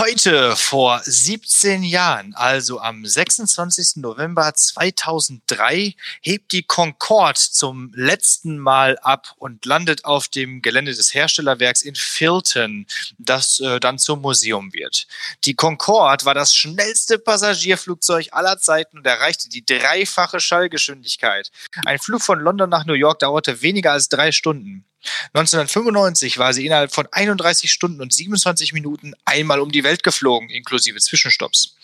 Heute vor 17 Jahren, also am 26. November 2003, hebt die Concorde zum letzten Mal ab und landet auf dem Gelände des Herstellerwerks in Filton, das äh, dann zum Museum wird. Die Concorde war das schnellste Passagierflugzeug aller Zeiten und erreichte die dreifache Schallgeschwindigkeit. Ein Flug von London nach New York dauerte weniger als drei Stunden. 1995 war sie innerhalb von 31 Stunden und 27 Minuten einmal um die Welt geflogen, inklusive Zwischenstopps.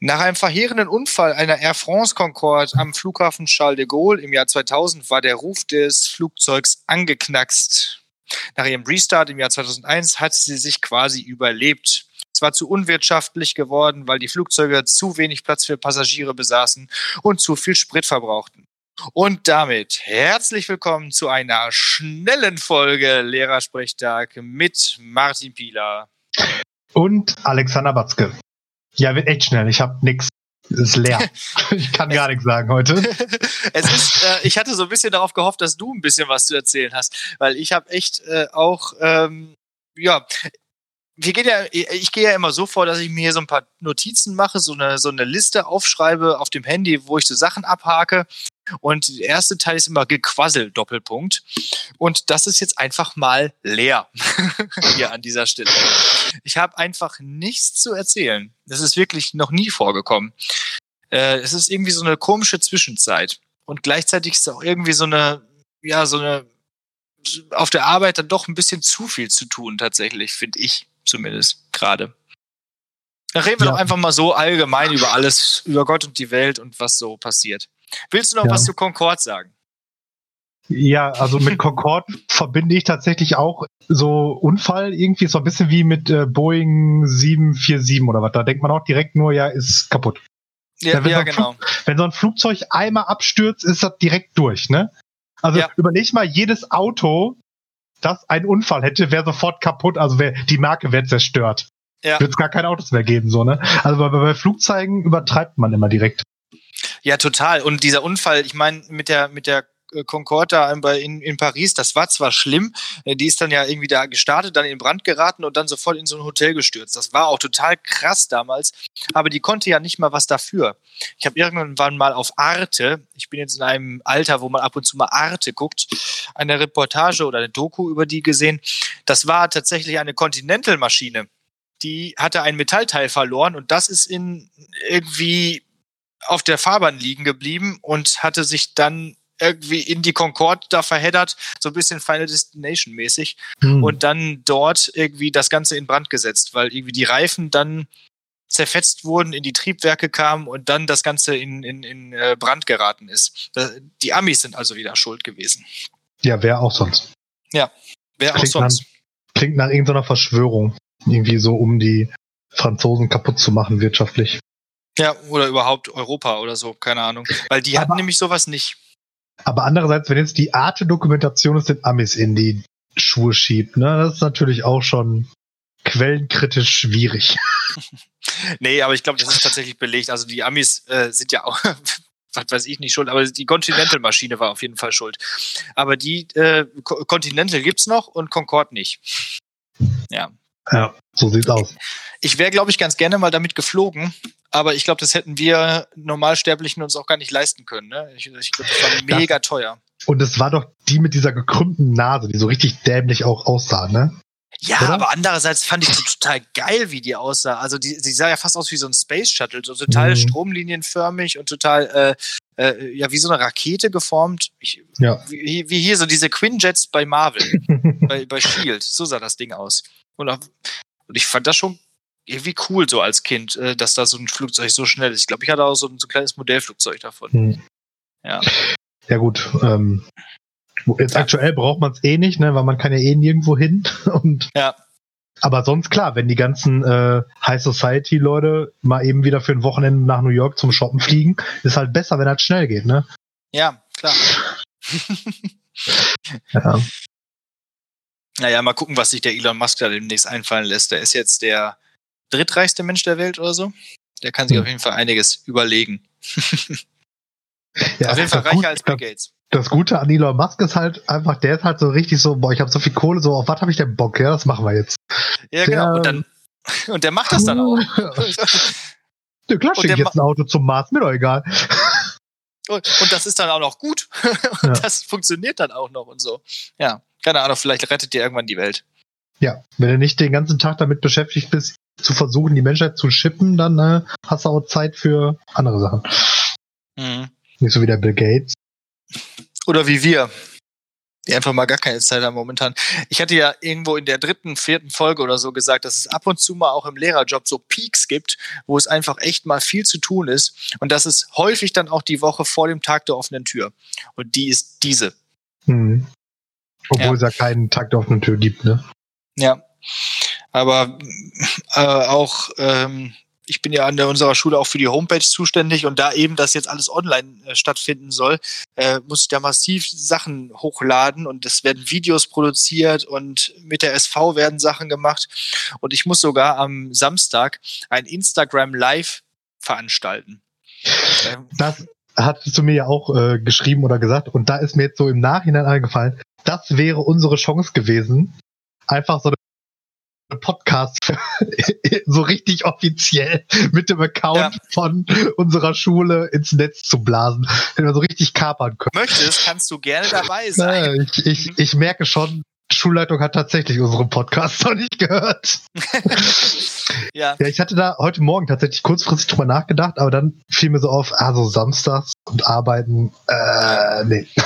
Nach einem verheerenden Unfall einer Air France Concorde am Flughafen Charles de Gaulle im Jahr 2000 war der Ruf des Flugzeugs angeknackst. Nach ihrem Restart im Jahr 2001 hat sie sich quasi überlebt. Es war zu unwirtschaftlich geworden, weil die Flugzeuge zu wenig Platz für Passagiere besaßen und zu viel Sprit verbrauchten. Und damit herzlich willkommen zu einer schnellen Folge Lehrersprechtag mit Martin Pieler. Und Alexander Batzke. Ja, wird echt schnell. Ich habe nix. Es ist leer. ich kann gar nichts sagen heute. es ist, äh, ich hatte so ein bisschen darauf gehofft, dass du ein bisschen was zu erzählen hast, weil ich habe echt äh, auch, ähm, ja, wir gehen ja, ich gehe ja immer so vor, dass ich mir hier so ein paar Notizen mache, so eine, so eine Liste aufschreibe auf dem Handy, wo ich so Sachen abhake. Und der erste Teil ist immer Gequassel, Doppelpunkt. Und das ist jetzt einfach mal leer hier an dieser Stelle. Ich habe einfach nichts zu erzählen. Das ist wirklich noch nie vorgekommen. Äh, es ist irgendwie so eine komische Zwischenzeit. Und gleichzeitig ist auch irgendwie so eine, ja, so eine, auf der Arbeit dann doch ein bisschen zu viel zu tun, tatsächlich, finde ich zumindest gerade. Dann reden wir ja. doch einfach mal so allgemein über alles, über Gott und die Welt und was so passiert. Willst du noch ja. was zu Concorde sagen? Ja, also mit Concorde verbinde ich tatsächlich auch so Unfall irgendwie so ein bisschen wie mit äh, Boeing 747 oder was. Da denkt man auch direkt nur, ja, ist kaputt. Ja, wenn, ja, so genau. Flug, wenn so ein Flugzeug einmal abstürzt, ist das direkt durch, ne? Also ja. überleg mal, jedes Auto, das einen Unfall hätte, wäre sofort kaputt, also wär, die Marke wäre zerstört. Ja. Wird es gar keine Autos mehr geben, so, ne? Also bei, bei Flugzeugen übertreibt man immer direkt. Ja, total. Und dieser Unfall, ich meine, mit der, mit der äh, Concorde in, in Paris, das war zwar schlimm, äh, die ist dann ja irgendwie da gestartet, dann in Brand geraten und dann sofort in so ein Hotel gestürzt. Das war auch total krass damals, aber die konnte ja nicht mal was dafür. Ich habe irgendwann mal auf Arte, ich bin jetzt in einem Alter, wo man ab und zu mal Arte guckt, eine Reportage oder eine Doku über die gesehen. Das war tatsächlich eine Continental-Maschine. Die hatte ein Metallteil verloren und das ist in irgendwie auf der Fahrbahn liegen geblieben und hatte sich dann irgendwie in die Concorde da verheddert, so ein bisschen Final Destination mäßig hm. und dann dort irgendwie das Ganze in Brand gesetzt, weil irgendwie die Reifen dann zerfetzt wurden, in die Triebwerke kamen und dann das Ganze in, in, in äh, Brand geraten ist. Die Amis sind also wieder schuld gewesen. Ja, wer auch sonst. Ja, wer auch sonst. Nach, klingt nach irgendeiner Verschwörung. Irgendwie so, um die Franzosen kaputt zu machen wirtschaftlich. Ja, oder überhaupt Europa oder so, keine Ahnung. Weil die aber, hatten nämlich sowas nicht. Aber andererseits, wenn jetzt die Art der Dokumentation es den Amis in die Schuhe schiebt, ne, das ist natürlich auch schon quellenkritisch schwierig. nee, aber ich glaube, das ist tatsächlich belegt. Also die Amis äh, sind ja auch, was weiß ich nicht schuld, aber die Continental-Maschine war auf jeden Fall schuld. Aber die äh, Continental gibt's noch und Concorde nicht. Ja. Ja, so sieht's aus. Ich wäre, glaube ich, ganz gerne mal damit geflogen, aber ich glaube, das hätten wir Normalsterblichen uns auch gar nicht leisten können. Ne? Ich, ich glaube, das war mega ja. teuer. Und es war doch die mit dieser gekrümmten Nase, die so richtig dämlich auch aussah, ne? Ja, Oder? aber andererseits fand ich die total geil, wie die aussah. Also die, die sah ja fast aus wie so ein Space Shuttle, so total mhm. stromlinienförmig und total äh, äh, ja wie so eine Rakete geformt. Ich, ja. wie, wie, hier so diese Quinjets bei Marvel, bei, bei Shield. So sah das Ding aus. Und, auch, und ich fand das schon irgendwie cool so als Kind, äh, dass da so ein Flugzeug so schnell ist. Ich glaube, ich hatte auch so ein, so ein kleines Modellflugzeug davon. Hm. Ja. Ja gut. Ähm, jetzt ja. aktuell braucht man es eh nicht, ne, weil man kann ja eh nirgendwo hin. Und ja. Aber sonst klar, wenn die ganzen äh, High Society Leute mal eben wieder für ein Wochenende nach New York zum Shoppen fliegen, ist halt besser, wenn das schnell geht, ne? Ja, klar. ja. Naja, mal gucken, was sich der Elon Musk da demnächst einfallen lässt. Der ist jetzt der drittreichste Mensch der Welt oder so. Der kann sich hm. auf jeden Fall einiges überlegen. ja, auf jeden Fall reicher gut, als Bill Gates. Das Gute an Elon Musk ist halt einfach, der ist halt so richtig so, boah, ich habe so viel Kohle, so auf was habe ich denn Bock? Ja, das machen wir jetzt. Ja, genau. Und dann Und der macht das dann auch. Ja, klar, schicke jetzt ein Auto zum Mars, mir doch egal. Und, das ist dann auch noch gut. Und ja. das funktioniert dann auch noch und so. Ja, keine Ahnung, vielleicht rettet dir irgendwann die Welt. Ja, wenn du nicht den ganzen Tag damit beschäftigt bist, zu versuchen, die Menschheit zu schippen, dann äh, hast du auch Zeit für andere Sachen. Mhm. Nicht so wie der Bill Gates. Oder wie wir die einfach mal gar keine Zeit haben momentan. Ich hatte ja irgendwo in der dritten, vierten Folge oder so gesagt, dass es ab und zu mal auch im Lehrerjob so Peaks gibt, wo es einfach echt mal viel zu tun ist. Und das ist häufig dann auch die Woche vor dem Tag der offenen Tür. Und die ist diese. Mhm. Obwohl ja. es ja keinen Tag der offenen Tür gibt, ne? Ja. Aber äh, auch ähm, ich bin ja an der, unserer Schule auch für die Homepage zuständig und da eben das jetzt alles online äh, stattfinden soll, äh, muss ich da massiv Sachen hochladen und es werden Videos produziert und mit der SV werden Sachen gemacht und ich muss sogar am Samstag ein Instagram Live veranstalten. Ähm, das hast du mir ja auch äh, geschrieben oder gesagt und da ist mir jetzt so im Nachhinein eingefallen, das wäre unsere Chance gewesen, einfach so eine Podcast so richtig offiziell mit dem Account ja. von unserer Schule ins Netz zu blasen, wenn wir so richtig kapern können. Möchtest, kannst du gerne dabei sein. Ich, ich, ich merke schon, Schulleitung hat tatsächlich unseren Podcast noch nicht gehört. ja. ja, ich hatte da heute Morgen tatsächlich kurzfristig drüber nachgedacht, aber dann fiel mir so auf, also samstags und arbeiten, äh, nee.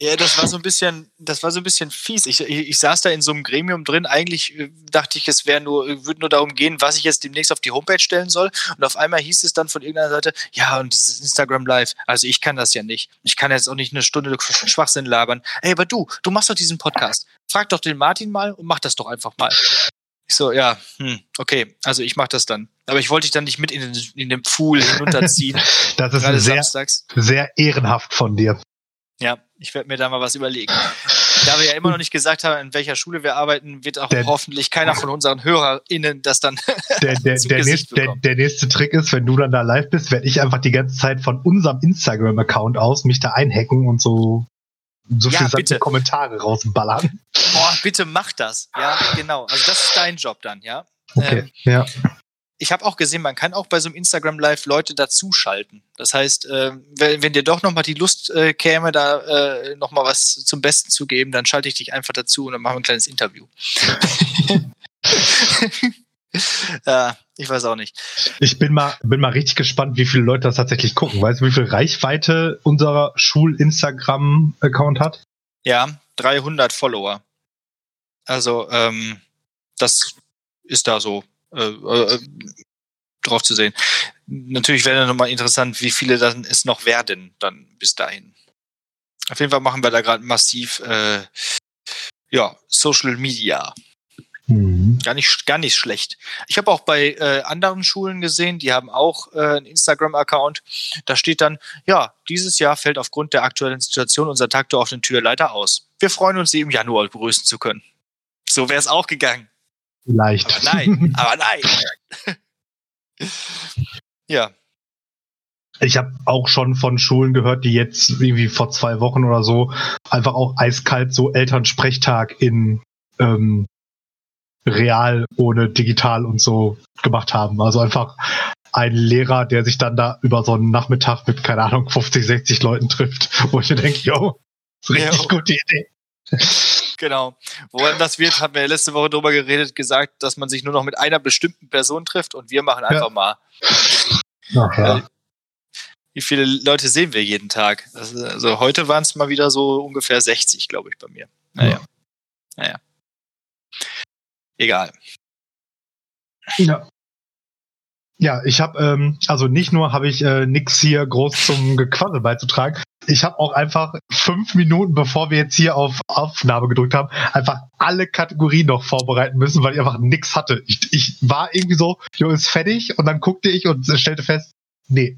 Ja, das war so ein bisschen, das war so ein bisschen fies. Ich, ich, ich saß da in so einem Gremium drin. Eigentlich äh, dachte ich, es wäre nur, würde nur darum gehen, was ich jetzt demnächst auf die Homepage stellen soll. Und auf einmal hieß es dann von irgendeiner Seite, ja, und dieses Instagram Live. Also ich kann das ja nicht. Ich kann jetzt auch nicht eine Stunde Schwachsinn labern. Ey, aber du, du machst doch diesen Podcast frag doch den Martin mal und mach das doch einfach mal. Ich so, ja, hm, okay, also ich mach das dann. Aber ich wollte dich dann nicht mit in den, in den Pool hinunterziehen. das ist sehr, samstags. sehr ehrenhaft von dir. Ja, ich werde mir da mal was überlegen. Da wir ja immer noch nicht gesagt haben, in welcher Schule wir arbeiten, wird auch der, hoffentlich keiner von unseren HörerInnen das dann der, der, der, nächste, der, der, nächste Trick ist, wenn du dann da live bist, werde ich einfach die ganze Zeit von unserem Instagram-Account aus mich da einhacken und so so ja, viele Kommentare rausballern. Boah, bitte mach das. Ja, genau. Also das ist dein Job dann, ja. Okay, ähm, ja. Ich habe auch gesehen, man kann auch bei so einem Instagram Live Leute dazuschalten. Das heißt, äh, wenn, wenn, dir doch nochmal die Lust äh, käme, da äh, nochmal was zum Besten zu geben, dann schalte ich dich einfach dazu und dann machen wir ein kleines Interview. ja, ich weiß auch nicht. Ich bin mal, bin mal richtig gespannt, wie viele Leute das tatsächlich gucken. Weißt du, wie viel Reichweite unser Schul-Instagram-Account hat? Ja, 300 Follower. Also, ähm, das ist da so äh, äh, drauf zu sehen. Natürlich wäre dann nochmal interessant, wie viele dann es noch werden, dann bis dahin. Auf jeden Fall machen wir da gerade massiv äh, ja, Social Media. Mhm. Gar nicht, gar nicht schlecht. Ich habe auch bei äh, anderen Schulen gesehen, die haben auch äh, einen Instagram-Account. Da steht dann, ja, dieses Jahr fällt aufgrund der aktuellen Situation unser Tag der offenen Tür leider aus. Wir freuen uns, Sie im Januar begrüßen zu können. So wäre es auch gegangen. Vielleicht. Aber nein, aber nein. ja. Ich habe auch schon von Schulen gehört, die jetzt irgendwie vor zwei Wochen oder so einfach auch eiskalt so Elternsprechtag in ähm, real ohne digital und so gemacht haben. Also einfach ein Lehrer, der sich dann da über so einen Nachmittag mit, keine Ahnung, 50, 60 Leuten trifft, wo ich mir denke, yo, richtig jo. gute Idee. Genau. Woran das wird, haben wir letzte Woche drüber geredet, gesagt, dass man sich nur noch mit einer bestimmten Person trifft und wir machen einfach ja. mal. Ach, ja. Wie viele Leute sehen wir jeden Tag? Also heute waren es mal wieder so ungefähr 60, glaube ich, bei mir. Naja. Ja. Naja egal. Ja. Ja, ich habe ähm, also nicht nur habe ich äh, nix hier groß zum Gequassel beizutragen. Ich habe auch einfach fünf Minuten, bevor wir jetzt hier auf Aufnahme gedrückt haben, einfach alle Kategorien noch vorbereiten müssen, weil ich einfach nix hatte. Ich, ich war irgendwie so, jo, ist fertig und dann guckte ich und stellte fest, nee.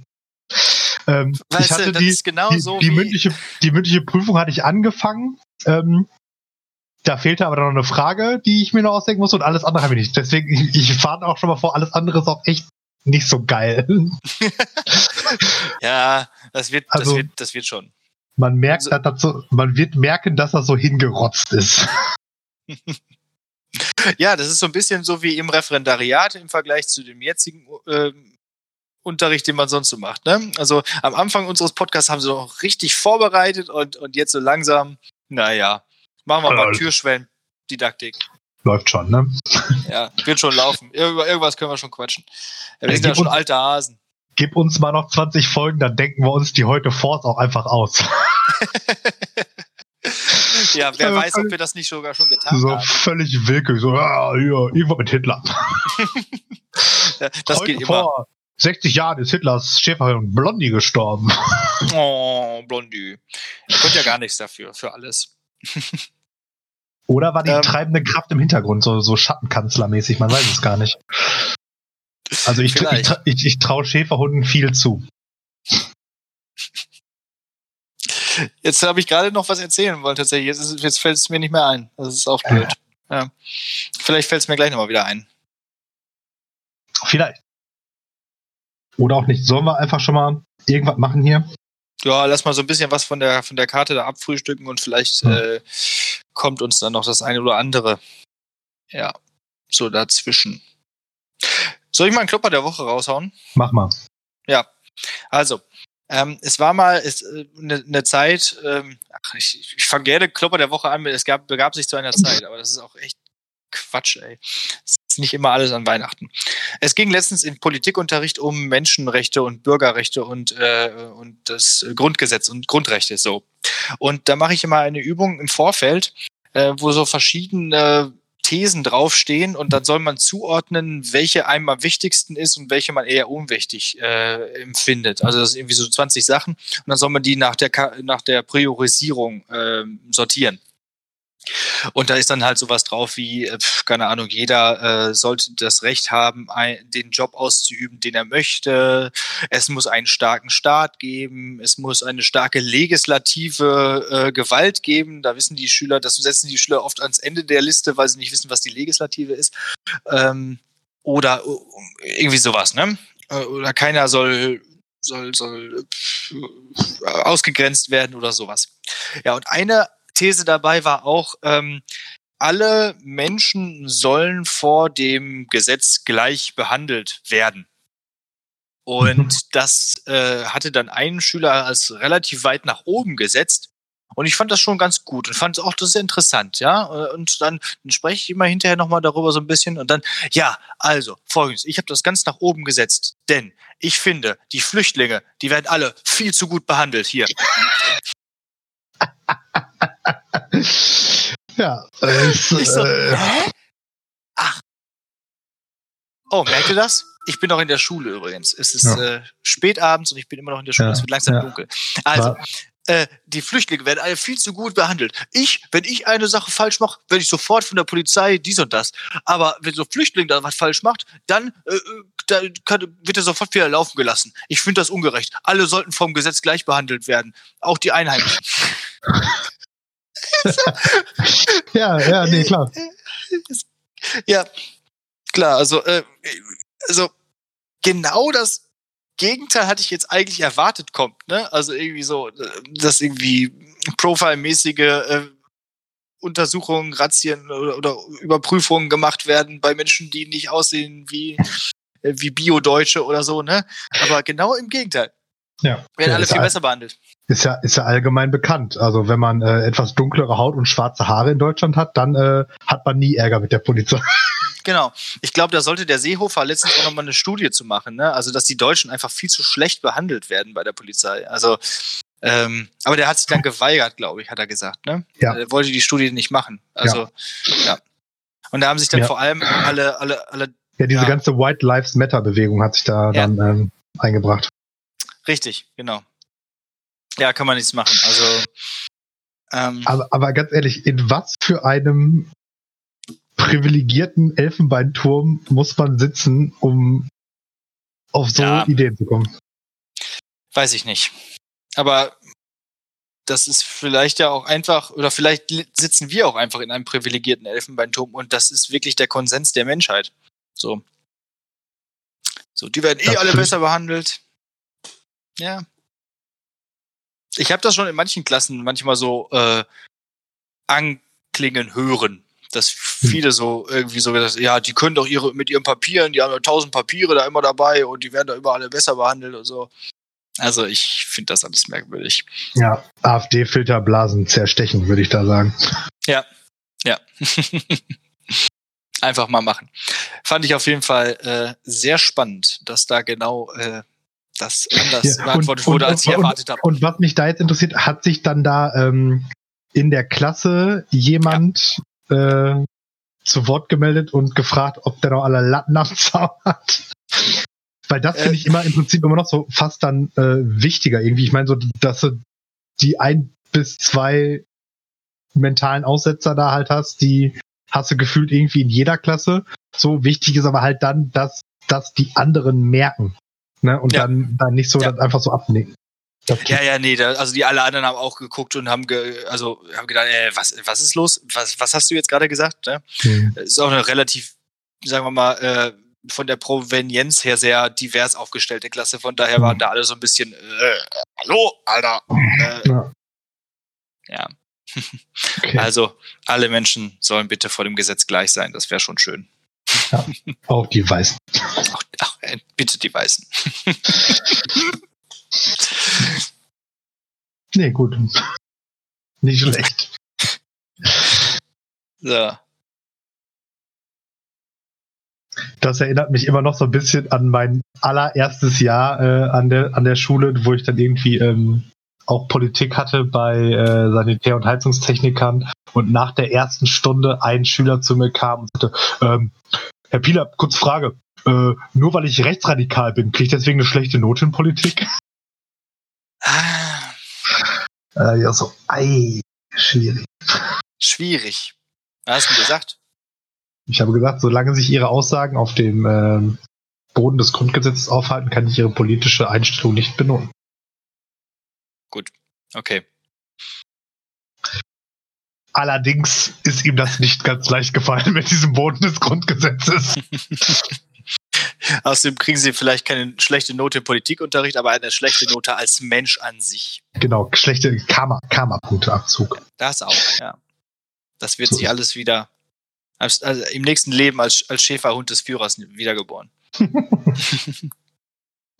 Ähm, weißt ich hatte du, die, genau die, so die, mündliche, die mündliche Prüfung hatte ich angefangen. Ähm, da fehlte aber noch eine Frage, die ich mir noch ausdenken muss und alles andere habe ich nicht. Deswegen, ich, fahre auch schon mal vor, alles andere ist auch echt nicht so geil. ja, das wird, also, das wird, das wird schon. Man merkt, also, dass das so, man wird merken, dass das so hingerotzt ist. Ja, das ist so ein bisschen so wie im Referendariat im Vergleich zu dem jetzigen äh, Unterricht, den man sonst so macht. Ne? Also am Anfang unseres Podcasts haben sie noch richtig vorbereitet und, und jetzt so langsam, naja, machen wir mal also, Türschwellen-Didaktik. Läuft schon, ne? Ja, wird schon laufen. Über irgendwas können wir schon quatschen. Ja, wir sind ja schon uns, alte Hasen. Gib uns mal noch 20 Folgen, dann denken wir uns die heute Force auch einfach aus. ja, wer weiß, ob wir das nicht sogar schon getan so haben. So völlig willkürlich, so, ja, hier, irgendwo mit Hitler. ja, das Heute geht immer. 60 Jahren ist Hitlers Schäferin Blondie gestorben. Oh, Blondie. Er konnte ja gar nichts dafür, für alles. Oder war die ähm, treibende Kraft im Hintergrund, so, so Schattenkanzlermäßig, man weiß es gar nicht. Also ich, ich, ich, ich traue Schäferhunden viel zu. Jetzt habe ich gerade noch was erzählen wollen, tatsächlich. Jetzt, jetzt fällt es mir nicht mehr ein. Das ist auch blöd. Ja. Vielleicht fällt es mir gleich nochmal wieder ein. Vielleicht. Oder auch nicht. Sollen wir einfach schon mal irgendwas machen hier? Ja, lass mal so ein bisschen was von der, von der Karte da abfrühstücken und vielleicht hm. äh, kommt uns dann noch das eine oder andere. Ja, so dazwischen. Soll ich mal einen Klopper der Woche raushauen? Mach mal. Ja, also, ähm, es war mal eine äh, ne, ne Zeit, ähm, ach, ich, ich fange gerne Klopper der Woche an, es gab, begab sich zu einer Zeit, aber das ist auch echt Quatsch, ey. Nicht immer alles an Weihnachten. Es ging letztens in Politikunterricht um Menschenrechte und Bürgerrechte und, äh, und das Grundgesetz und Grundrechte so. Und da mache ich immer eine Übung im Vorfeld, äh, wo so verschiedene Thesen draufstehen und dann soll man zuordnen, welche einem am wichtigsten ist und welche man eher unwichtig äh, empfindet. Also das sind irgendwie so 20 Sachen und dann soll man die nach der, nach der Priorisierung äh, sortieren. Und da ist dann halt sowas drauf wie, äh, keine Ahnung, jeder äh, sollte das Recht haben, ein, den Job auszuüben, den er möchte. Es muss einen starken Staat geben. Es muss eine starke legislative äh, Gewalt geben. Da wissen die Schüler, das setzen die Schüler oft ans Ende der Liste, weil sie nicht wissen, was die Legislative ist. Ähm, oder äh, irgendwie sowas, ne? Äh, oder keiner soll soll, soll ausgegrenzt werden oder sowas. Ja, und eine These dabei war auch, ähm, alle Menschen sollen vor dem Gesetz gleich behandelt werden. Und mhm. das äh, hatte dann einen Schüler als relativ weit nach oben gesetzt. Und ich fand das schon ganz gut und fand auch das sehr interessant, ja. Und dann, dann spreche ich immer hinterher nochmal darüber so ein bisschen und dann, ja, also folgendes, ich habe das ganz nach oben gesetzt, denn ich finde, die Flüchtlinge, die werden alle viel zu gut behandelt hier. ja. Es, ich so, äh, Ach. Oh, merkt ihr das? Ich bin noch in der Schule übrigens. Es ist ja. äh, spätabends und ich bin immer noch in der Schule. Ja. Es wird langsam ja. dunkel. Also, äh, die Flüchtlinge werden alle viel zu gut behandelt. Ich, wenn ich eine Sache falsch mache, werde ich sofort von der Polizei dies und das. Aber wenn so ein Flüchtling da was falsch macht, dann, äh, da kann, wird er sofort wieder laufen gelassen. Ich finde das ungerecht. Alle sollten vom Gesetz gleich behandelt werden. Auch die Einheimischen. ja, ja, nee, klar. Ja, klar, also, äh, also genau das Gegenteil hatte ich jetzt eigentlich erwartet kommt, ne? Also irgendwie so, dass irgendwie Profile-mäßige äh, Untersuchungen, Razzien oder, oder, Überprüfungen gemacht werden bei Menschen, die nicht aussehen wie, äh, wie Bio-Deutsche oder so, ne? Aber genau im Gegenteil. Ja. Werden alle viel besser behandelt. Ist ja, ist ja allgemein bekannt. Also wenn man äh, etwas dunklere Haut und schwarze Haare in Deutschland hat, dann äh, hat man nie Ärger mit der Polizei. Genau. Ich glaube, da sollte der Seehofer letztens auch nochmal eine Studie zu machen, ne? Also, dass die Deutschen einfach viel zu schlecht behandelt werden bei der Polizei. Also, ähm, aber der hat sich dann geweigert, glaube ich, hat er gesagt, ne? Ja. Er wollte die Studie nicht machen. Also, ja. ja. Und da haben sich dann ja. vor allem alle, alle, alle. Ja, diese ja. ganze White Lives Matter Bewegung hat sich da dann ähm, eingebracht. Richtig, genau. Ja, kann man nichts machen. Also. Ähm, aber, aber ganz ehrlich, in was für einem privilegierten Elfenbeinturm muss man sitzen, um auf so ja, Ideen zu kommen? Weiß ich nicht. Aber das ist vielleicht ja auch einfach, oder vielleicht sitzen wir auch einfach in einem privilegierten Elfenbeinturm und das ist wirklich der Konsens der Menschheit. So. So, die werden eh das alle besser behandelt. Ja. Ich habe das schon in manchen Klassen manchmal so äh, anklingen hören, dass viele so irgendwie so gesagt, ja, die können doch ihre mit ihren Papieren, die haben ja tausend Papiere da immer dabei und die werden da immer alle besser behandelt und so. Also ich finde das alles merkwürdig. Ja, AfD-Filterblasen zerstechen, würde ich da sagen. Ja, ja. Einfach mal machen. Fand ich auf jeden Fall äh, sehr spannend, dass da genau äh, das anders ja, beantwortet und, wurde, als ich erwartet habe. Und was mich da jetzt interessiert, hat sich dann da ähm, in der Klasse jemand ja. äh, zu Wort gemeldet und gefragt, ob der noch alle Latten am Zaun hat? Weil das finde ich immer im Prinzip immer noch so fast dann äh, wichtiger irgendwie. Ich meine, so, dass du die ein bis zwei mentalen Aussetzer da halt hast, die hast du gefühlt irgendwie in jeder Klasse. So wichtig ist aber halt dann, dass, dass die anderen merken. Ne? Und ja. dann, dann nicht so ja. einfach so abnicken. Ja, ja, nee, da, also die alle anderen haben auch geguckt und haben, ge, also haben gedacht, äh, was, was ist los? Was, was hast du jetzt gerade gesagt? Ne? Mhm. Ist auch eine relativ, sagen wir mal, äh, von der Provenienz her sehr divers aufgestellte Klasse. Von daher waren mhm. da alle so ein bisschen, äh, hallo, Alter. Äh, ja. ja. Okay. Also alle Menschen sollen bitte vor dem Gesetz gleich sein. Das wäre schon schön. Ja, auch die Weißen. Auch, ach, äh, bitte die Weißen. nee, gut. Nicht schlecht. So. Das erinnert mich immer noch so ein bisschen an mein allererstes Jahr äh, an, der, an der Schule, wo ich dann irgendwie ähm, auch Politik hatte bei äh, Sanitär- und Heizungstechnikern und nach der ersten Stunde ein Schüler zu mir kam und sagte, ähm, Herr Pieler, kurz Frage, äh, nur weil ich rechtsradikal bin, kriege ich deswegen eine schlechte Note in Politik? Ah. Äh, ja, so, ei, schwierig. Schwierig. Was hast du gesagt? Ich habe gesagt, solange sich Ihre Aussagen auf dem ähm, Boden des Grundgesetzes aufhalten, kann ich Ihre politische Einstellung nicht benoten. Gut, okay. Allerdings ist ihm das nicht ganz leicht gefallen mit diesem Boden des Grundgesetzes. Außerdem kriegen sie vielleicht keine schlechte Note im Politikunterricht, aber eine schlechte Note als Mensch an sich. Genau, schlechte Karma, Karma-Punkteabzug. Das auch, ja. Das wird so. sich alles wieder als, also im nächsten Leben als, als Schäferhund des Führers wiedergeboren.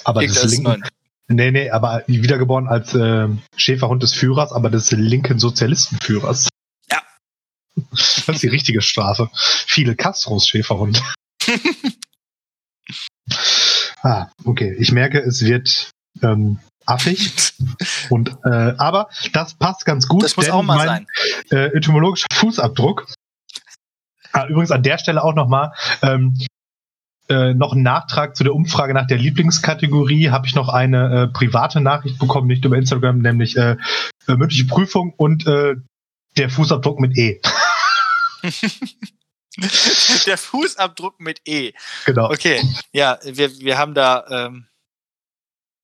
aber das linken, nee, nee, aber wiedergeboren als äh, Schäferhund des Führers, aber des linken Sozialistenführers. Das ist die richtige Strafe. Viele Castros Schäferhund. ah, okay. Ich merke, es wird ähm, affig. Und äh, aber das passt ganz gut. Das muss auch mal mein, sein. Äh, etymologischer Fußabdruck Ah, übrigens an der Stelle auch nochmal ähm, äh, noch ein Nachtrag zu der Umfrage nach der Lieblingskategorie. Habe ich noch eine äh, private Nachricht bekommen, nicht über Instagram, nämlich äh, äh mündliche Prüfung und äh, der Fußabdruck mit E. der Fußabdruck mit E. Genau. Okay, ja, wir, wir haben da ähm,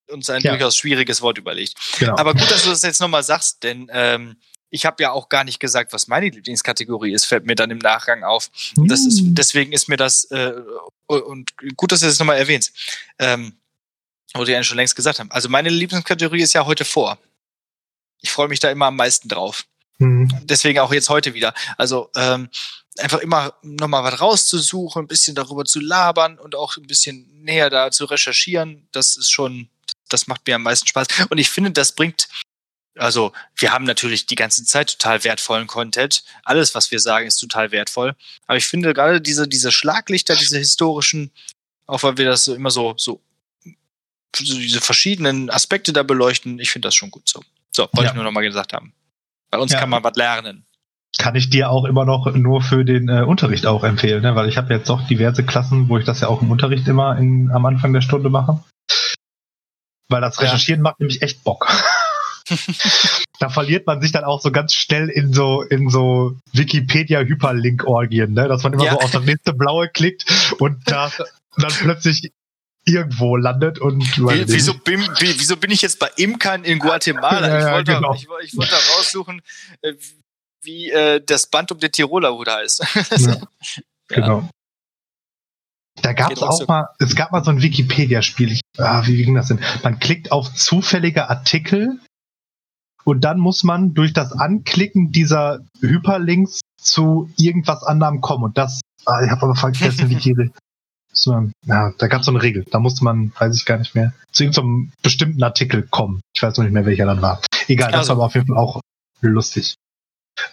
uns ein ja. durchaus schwieriges Wort überlegt. Genau. Aber gut, dass du das jetzt nochmal sagst, denn ähm, ich habe ja auch gar nicht gesagt, was meine Lieblingskategorie ist, fällt mir dann im Nachgang auf. Mm. Das ist, hm. deswegen ist mir das, äh, und gut, dass du das nochmal erwähnst, ähm, wurde ja schon längst gesagt haben. Also meine Lieblingskategorie ist ja heute vor. Ich freue mich da immer am meisten drauf. Mm. Deswegen auch jetzt heute wieder. Also ähm, einfach immer nochmal was rauszusuchen, ein bisschen darüber zu labern und auch ein bisschen näher da zu recherchieren, das ist schon, das macht mir am meisten Spaß. Und ich finde, das bringt also wir haben natürlich die ganze Zeit total wertvollen Content. Alles, was wir sagen, ist total wertvoll. Aber ich finde gerade diese, diese Schlaglichter, diese historischen, auch weil wir das so immer so, so, so diese verschiedenen Aspekte da beleuchten, ich finde das schon gut so. So, wollte ja. ich nur nochmal gesagt haben. Bei uns ja. kann man was lernen. Kann ich dir auch immer noch nur für den äh, Unterricht auch empfehlen, ne? weil ich habe jetzt auch diverse Klassen, wo ich das ja auch im Unterricht immer in, am Anfang der Stunde mache. Weil das Recherchieren ja. macht nämlich echt Bock. da verliert man sich dann auch so ganz schnell in so in so Wikipedia Hyperlink Orgien, ne? dass man immer ja. so auf das nächste blaue klickt und da dann plötzlich irgendwo landet und wie, wieso, bin, wie, wieso bin ich jetzt bei Imkern in Guatemala? Ja, ich, wollte, genau. ich, ich, wollte raussuchen, äh, wie äh, das Band um den Tiroler Hut heißt. ja, genau. Da gab es auch so. mal, es gab mal so ein Wikipedia-Spiel. Ah, wie ging das denn? Man klickt auf zufällige Artikel und dann muss man durch das Anklicken dieser Hyperlinks zu irgendwas anderem kommen. Und das, ah, ich habe aber vergessen, wie die. Ja, da gab es so eine Regel. Da musste man, weiß ich gar nicht mehr, zu irgendeinem bestimmten Artikel kommen. Ich weiß noch nicht mehr, welcher dann war. Egal, also. das war aber auf jeden Fall auch lustig.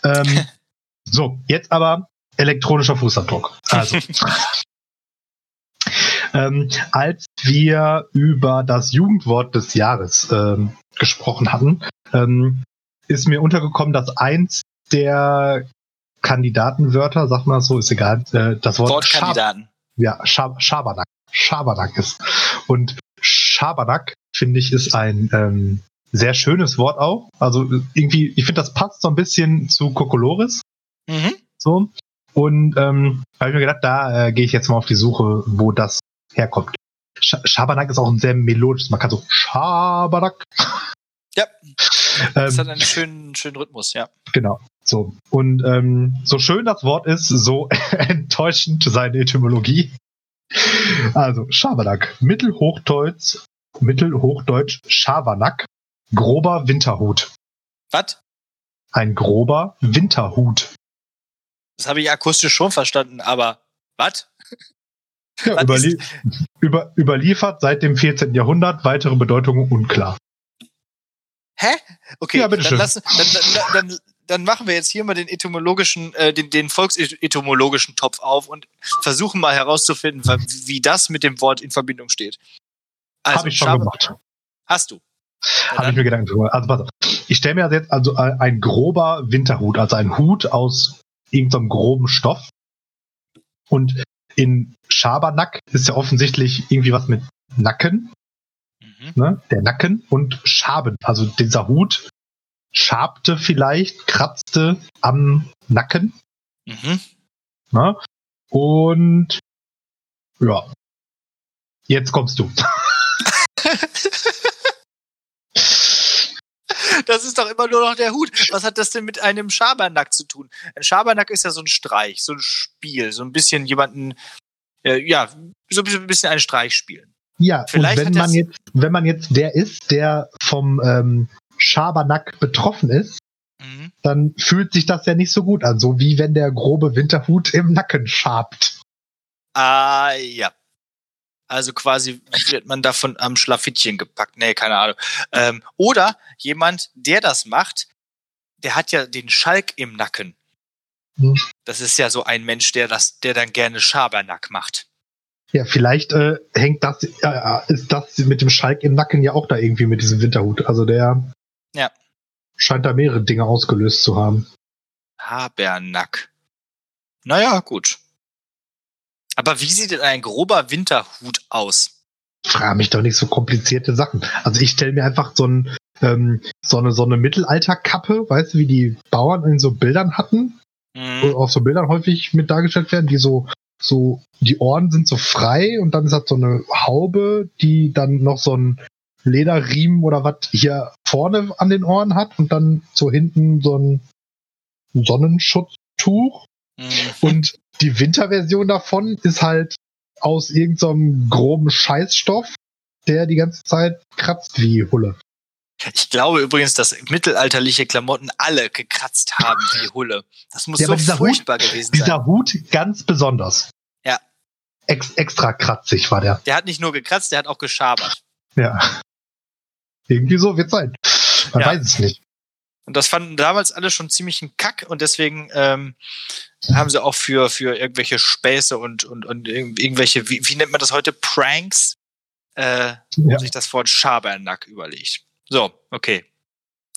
Ähm, so, jetzt aber elektronischer Fußabdruck. Also. ähm, als wir über das Jugendwort des Jahres ähm, gesprochen hatten, ähm, ist mir untergekommen, dass eins der Kandidatenwörter, sag mal so, ist egal, äh, das Wort Wortkandidaten. Ja, Schab Schabernack. Schabernack ist. Und Schabernack, finde ich, ist ein ähm, sehr schönes Wort auch. Also irgendwie, ich finde, das passt so ein bisschen zu Kokolores. Mhm. So. Und ähm, habe ich mir gedacht, da äh, gehe ich jetzt mal auf die Suche, wo das herkommt. Sch Schabernack ist auch ein sehr melodisches. Man kann so Schabernack. Ja. Das ähm, hat einen schönen, schönen Rhythmus, ja. Genau. So. Und ähm, so schön das Wort ist, so enttäuschend seine Etymologie. Also, Schabernack. Mittelhochdeutsch, Mittelhochdeutsch Schabernack. Grober Winterhut. Was? Ein grober Winterhut. Das habe ich akustisch schon verstanden, aber was? Ja, überlie über, überliefert seit dem 14. Jahrhundert, weitere Bedeutungen unklar. Hä? Okay, ja, dann, lass, dann, dann, dann, machen wir jetzt hier mal den etymologischen, äh, den, den volksetymologischen Topf auf und versuchen mal herauszufinden, wie das mit dem Wort in Verbindung steht. Also, Habe ich schon gemacht. Hast du? Habe ich mir Gedanken drüber. Also pass auf. Ich stelle mir jetzt also ein grober Winterhut, also ein Hut aus irgendeinem groben Stoff. Und in Schabernack ist ja offensichtlich irgendwie was mit Nacken. Mhm. Ne? Der Nacken und Schaben. Also dieser Hut schabte vielleicht, kratzte am Nacken. Mhm. Ne? Und ja. Jetzt kommst du. Das ist doch immer nur noch der Hut. Was hat das denn mit einem Schabernack zu tun? Ein Schabernack ist ja so ein Streich, so ein Spiel, so ein bisschen jemanden, äh, ja, so ein bisschen einen Streich spielen. Ja, Vielleicht und wenn man jetzt, wenn man jetzt der ist, der vom ähm, Schabernack betroffen ist, mhm. dann fühlt sich das ja nicht so gut an, so wie wenn der grobe Winterhut im Nacken schabt. Ah, ja. Also quasi wird man davon am Schlafittchen gepackt. Nee, keine Ahnung. Ähm, oder jemand, der das macht, der hat ja den Schalk im Nacken. Hm. Das ist ja so ein Mensch, der das, der dann gerne Schabernack macht. Ja, vielleicht äh, hängt das, äh, ist das mit dem Schalk im Nacken ja auch da irgendwie mit diesem Winterhut. Also der ja. scheint da mehrere Dinge ausgelöst zu haben. Habernack. Naja, gut. Aber wie sieht denn ein grober Winterhut aus? Frage mich doch nicht so komplizierte Sachen. Also ich stelle mir einfach so, ein, ähm, so eine, so eine Mittelalterkappe, weißt du, wie die Bauern in so Bildern hatten, mhm. auf so Bildern häufig mit dargestellt werden, die so, so, die Ohren sind so frei und dann ist das so eine Haube, die dann noch so ein Lederriemen oder was hier vorne an den Ohren hat und dann so hinten so ein Sonnenschutztuch. Mhm. Und die Winterversion davon ist halt aus irgendeinem groben Scheißstoff, der die ganze Zeit kratzt wie Hulle. Ich glaube übrigens, dass mittelalterliche Klamotten alle gekratzt haben wie Hulle. Das muss ja, so furchtbar Hut, gewesen dieser sein. Dieser Hut ganz besonders. Ja. Ex extra kratzig war der. Der hat nicht nur gekratzt, der hat auch geschabert. Ja. Irgendwie so wird sein. Man ja. weiß es nicht. Und das fanden damals alle schon ziemlich ein Kack und deswegen ähm, haben sie auch für, für irgendwelche Späße und, und, und irgendwelche, wie, wie nennt man das heute, Pranks, äh, ja. sich das Wort Schabernack überlegt. So, okay.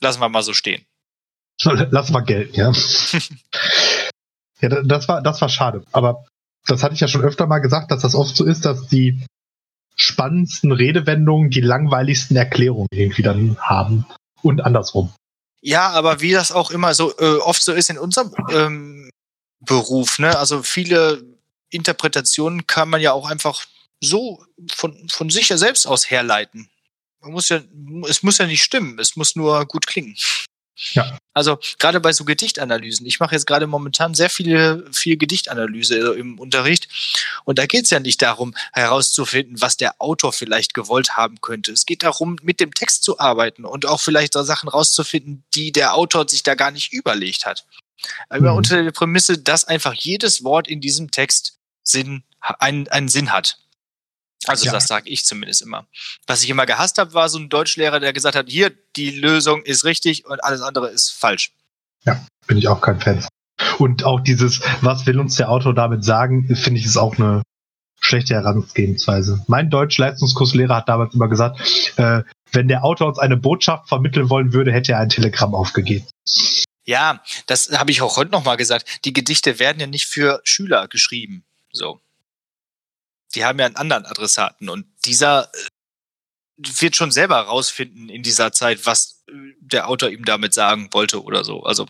Lassen wir mal so stehen. Lass mal gelten, ja. ja, das war, das war schade. Aber das hatte ich ja schon öfter mal gesagt, dass das oft so ist, dass die spannendsten Redewendungen die langweiligsten Erklärungen irgendwie dann haben und andersrum. Ja, aber wie das auch immer so äh, oft so ist in unserem ähm, Beruf, ne? Also viele Interpretationen kann man ja auch einfach so von, von sich ja selbst aus herleiten. Man muss ja, es muss ja nicht stimmen, es muss nur gut klingen. Ja. Also gerade bei so Gedichtanalysen. Ich mache jetzt gerade momentan sehr viele, viel Gedichtanalyse im Unterricht. Und da geht es ja nicht darum, herauszufinden, was der Autor vielleicht gewollt haben könnte. Es geht darum, mit dem Text zu arbeiten und auch vielleicht so Sachen rauszufinden, die der Autor sich da gar nicht überlegt hat. Aber mhm. unter der Prämisse, dass einfach jedes Wort in diesem Text Sinn, einen, einen Sinn hat. Also ja. das sage ich zumindest immer. Was ich immer gehasst habe, war so ein Deutschlehrer, der gesagt hat, hier, die Lösung ist richtig und alles andere ist falsch. Ja, bin ich auch kein Fan. Und auch dieses, was will uns der Autor damit sagen, finde ich, ist auch eine schlechte Herangehensweise. Mein Deutsch-Leistungskurslehrer hat damals immer gesagt, äh, wenn der Autor uns eine Botschaft vermitteln wollen würde, hätte er ein Telegramm aufgegeben. Ja, das habe ich auch heute nochmal gesagt. Die Gedichte werden ja nicht für Schüler geschrieben. So die haben ja einen anderen Adressaten und dieser äh, wird schon selber rausfinden in dieser Zeit, was äh, der Autor ihm damit sagen wollte oder so. Also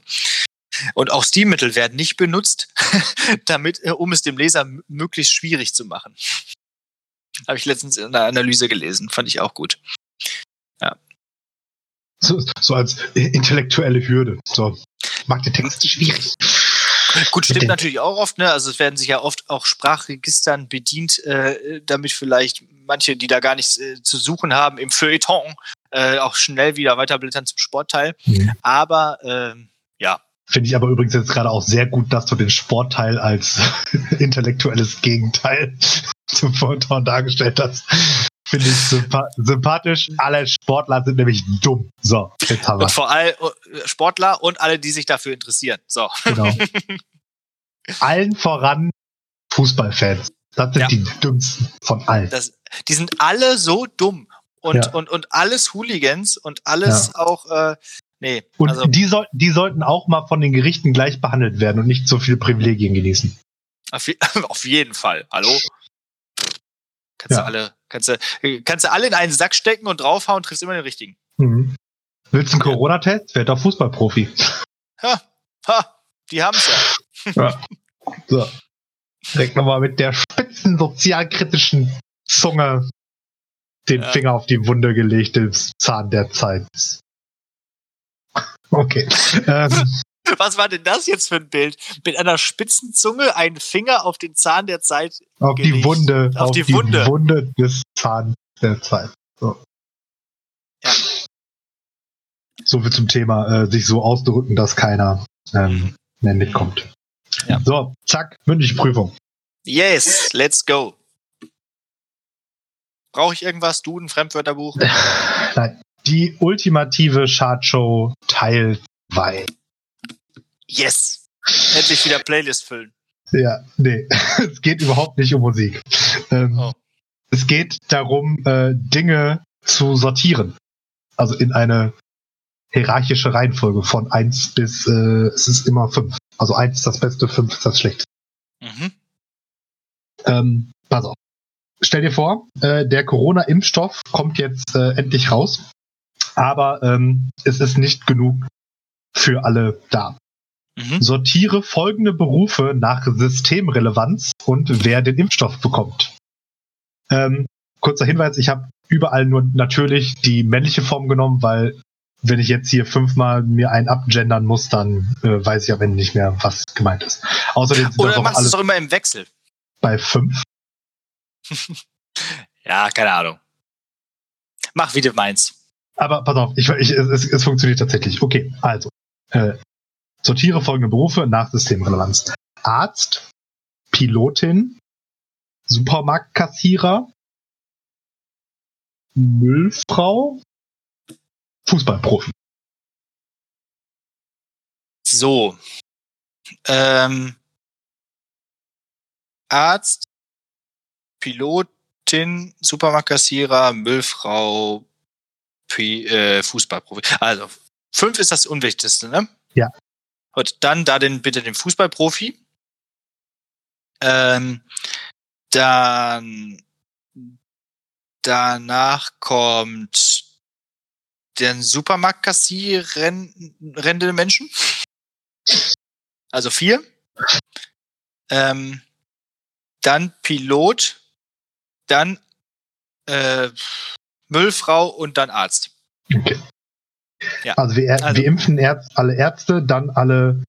und auch Stilmittel werden nicht benutzt, damit, äh, um es dem Leser möglichst schwierig zu machen. Habe ich letztens in einer Analyse gelesen, fand ich auch gut. Ja. So, so als intellektuelle Hürde. So, mag der Text schwierig. Gut, stimmt natürlich auch oft, ne? Also es werden sich ja oft auch Sprachregistern bedient, äh, damit vielleicht manche, die da gar nichts äh, zu suchen haben, im Feuilleton äh, auch schnell wieder weiterblättern zum Sportteil. Mhm. Aber ähm, ja. Finde ich aber übrigens jetzt gerade auch sehr gut, dass du den Sportteil als intellektuelles Gegenteil zum Feuilleton dargestellt hast. Finde ich sympa sympathisch. Alle Sportler sind nämlich dumm. So, jetzt haben wir. Und vor allem äh, Sportler und alle, die sich dafür interessieren. So. Genau. Allen voran Fußballfans. Das sind ja. die dümmsten von allen. Das, die sind alle so dumm. Und, ja. und, und alles Hooligans und alles ja. auch, äh, nee. Und also, die, soll, die sollten auch mal von den Gerichten gleich behandelt werden und nicht so viele Privilegien genießen. Auf, auf jeden Fall. Hallo? Kannst ja. du alle, kannst du, kannst du alle in einen Sack stecken und draufhauen, triffst immer den richtigen. Mhm. Willst du einen Corona-Test? Werd doch Fußballprofi. Ha, ha, die haben's ja. ja. So. Direkt nochmal mit der spitzen sozialkritischen Zunge den ja. Finger auf die Wunde gelegt, im Zahn der Zeit. Okay. ähm, Was war denn das jetzt für ein Bild? Mit einer spitzen Zunge einen Finger auf den Zahn der Zeit. Auf gelegt. die Wunde. Auf, auf die, die Wunde. Wunde des Zahns der Zeit. So. Ja. So viel zum Thema, äh, sich so ausdrücken, dass keiner ähm, mhm. mehr mitkommt. Ja. So, zack, mündliche Prüfung. Yes, let's go. Brauche ich irgendwas? Du, ein Fremdwörterbuch? Nein. Die ultimative Chartshow Teil 2. Yes! Endlich wieder Playlist füllen. Ja, nee, es geht überhaupt nicht um Musik. Ähm, oh. Es geht darum, äh, Dinge zu sortieren. Also in eine hierarchische Reihenfolge von eins bis, äh, es ist immer fünf. Also eins ist das Beste, fünf ist das Schlechte. Mhm. Ähm, pass auf. Stell dir vor, äh, der Corona-Impfstoff kommt jetzt äh, endlich raus, aber ähm, es ist nicht genug für alle da. Mhm. Sortiere folgende Berufe nach Systemrelevanz und wer den Impfstoff bekommt. Ähm, kurzer Hinweis, ich habe überall nur natürlich die männliche Form genommen, weil wenn ich jetzt hier fünfmal mir einen abgendern muss, dann äh, weiß ich am Ende nicht mehr, was gemeint ist. Außerdem sind Oder machst du es doch immer im Wechsel? Bei fünf? ja, keine Ahnung. Mach wie du meinst. Aber pass auf, ich, ich, es, es funktioniert tatsächlich. Okay, also. Äh, Sortiere folgende Berufe nach Systemrelevanz. Arzt, Pilotin, Supermarktkassierer, Müllfrau, Fußballprofi. So. Ähm, Arzt, Pilotin, Supermarktkassierer, Müllfrau, P äh, Fußballprofi. Also, fünf ist das Unwichtigste, ne? Ja. Und dann da den, bitte den Fußballprofi. Ähm, dann danach kommt den Supermarktkassierende Menschen. Also vier. Ähm, dann Pilot, dann äh, Müllfrau und dann Arzt. Okay. Ja. Also, wir, also, wir impfen Ärz alle Ärzte, dann alle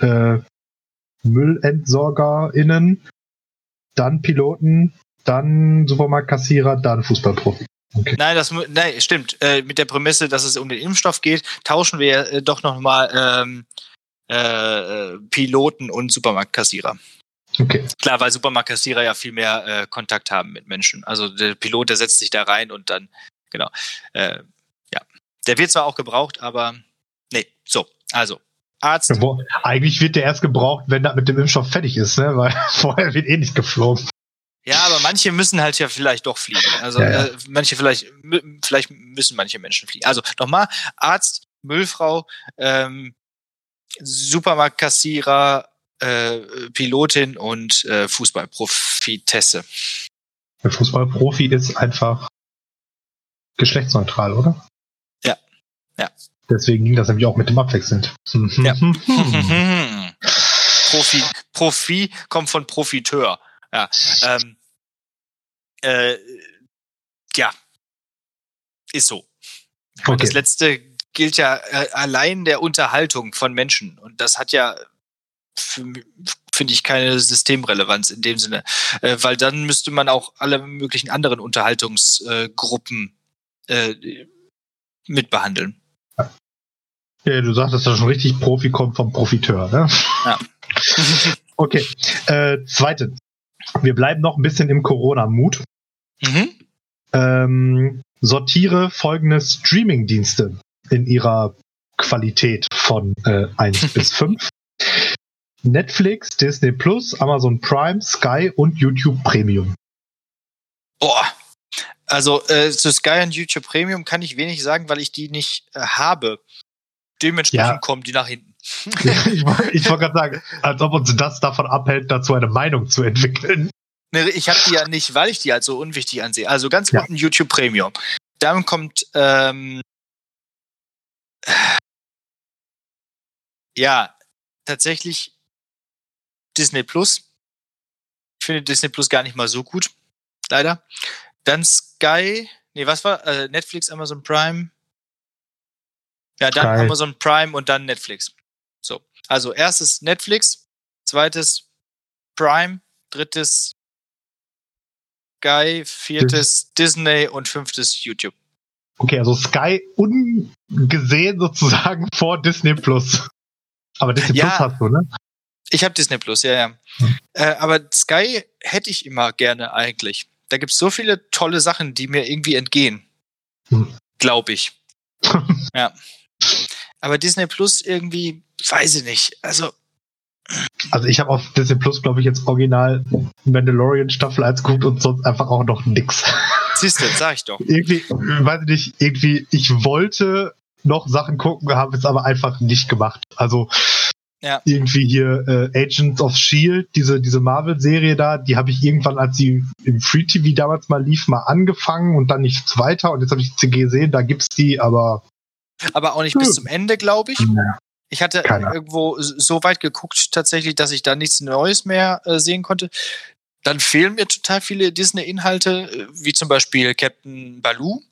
äh, MüllentsorgerInnen, dann Piloten, dann Supermarktkassierer, dann Fußballprofi. Okay. Nein, das nein, stimmt. Äh, mit der Prämisse, dass es um den Impfstoff geht, tauschen wir äh, doch nochmal ähm, äh, Piloten und Supermarktkassierer. Okay. Klar, weil Supermarktkassierer ja viel mehr äh, Kontakt haben mit Menschen. Also der Pilot, der setzt sich da rein und dann, genau. Der wird zwar auch gebraucht, aber nee, so, also. Arzt. Eigentlich wird der erst gebraucht, wenn das mit dem Impfstoff fertig ist, ne? Weil vorher wird eh nicht geflogen. Ja, aber manche müssen halt ja vielleicht doch fliegen. Also ja, ja. Äh, manche vielleicht, vielleicht müssen manche Menschen fliegen. Also nochmal, Arzt, Müllfrau, ähm, Supermarktkassierer, äh, Pilotin und äh, Fußballprofitesse. Der Fußballprofi ist einfach geschlechtsneutral, oder? Deswegen ging das nämlich auch mit dem Abwechselnd. Ja. Profi, Profi kommt von Profiteur. Ja. Ähm, äh, ja. Ist so. Okay. Das letzte gilt ja äh, allein der Unterhaltung von Menschen. Und das hat ja finde ich keine Systemrelevanz in dem Sinne, äh, weil dann müsste man auch alle möglichen anderen Unterhaltungsgruppen äh, mitbehandeln. Ja, du sagtest ja schon richtig, Profi kommt vom Profiteur, ne? Ja. okay. Äh, zweitens. Wir bleiben noch ein bisschen im Corona-Mut. Mhm. Ähm, sortiere folgende Streaming-Dienste in ihrer Qualität von äh, 1 bis 5. Netflix, Disney Plus, Amazon Prime, Sky und YouTube Premium. Boah. Also äh, zu Sky und YouTube Premium kann ich wenig sagen, weil ich die nicht äh, habe. Dementsprechend ja. kommen die nach hinten. ich wollte wollt gerade sagen, als ob uns das davon abhält, dazu eine Meinung zu entwickeln. Nee, ich habe die ja nicht, weil ich die halt so unwichtig ansehe. Also ganz ja. unten YouTube Premium. Dann kommt ähm, ja tatsächlich Disney Plus. Ich finde Disney Plus gar nicht mal so gut. Leider. Dann Sky. Nee, was war? Äh, Netflix, Amazon Prime. Ja, dann Sky. Amazon Prime und dann Netflix. So. Also erstes Netflix, zweites Prime, drittes Sky, viertes Disney und fünftes YouTube. Okay, also Sky ungesehen sozusagen vor Disney Plus. Aber Disney ja, Plus hast du, ne? Ich habe Disney Plus, ja, ja. Hm. Äh, aber Sky hätte ich immer gerne eigentlich. Da gibt es so viele tolle Sachen, die mir irgendwie entgehen. Hm. Glaube ich. ja. Aber Disney Plus irgendwie, weiß ich nicht. Also. Also ich habe auf Disney Plus, glaube ich, jetzt original Mandalorian Staffel 1 geguckt und sonst einfach auch noch nix. Siehst du, sag ich doch. irgendwie, weiß ich nicht, irgendwie, ich wollte noch Sachen gucken, habe es aber einfach nicht gemacht. Also ja. Irgendwie hier äh, Agents of Shield, diese, diese Marvel-Serie da, die habe ich irgendwann, als sie im Free TV damals mal lief, mal angefangen und dann nichts weiter. Und jetzt habe ich sie gesehen, da gibt's die, aber. Aber auch nicht hm. bis zum Ende, glaube ich. Ich hatte Keine. irgendwo so weit geguckt, tatsächlich, dass ich da nichts Neues mehr äh, sehen konnte dann fehlen mir total viele Disney-Inhalte, äh, wie zum Beispiel Captain Baloo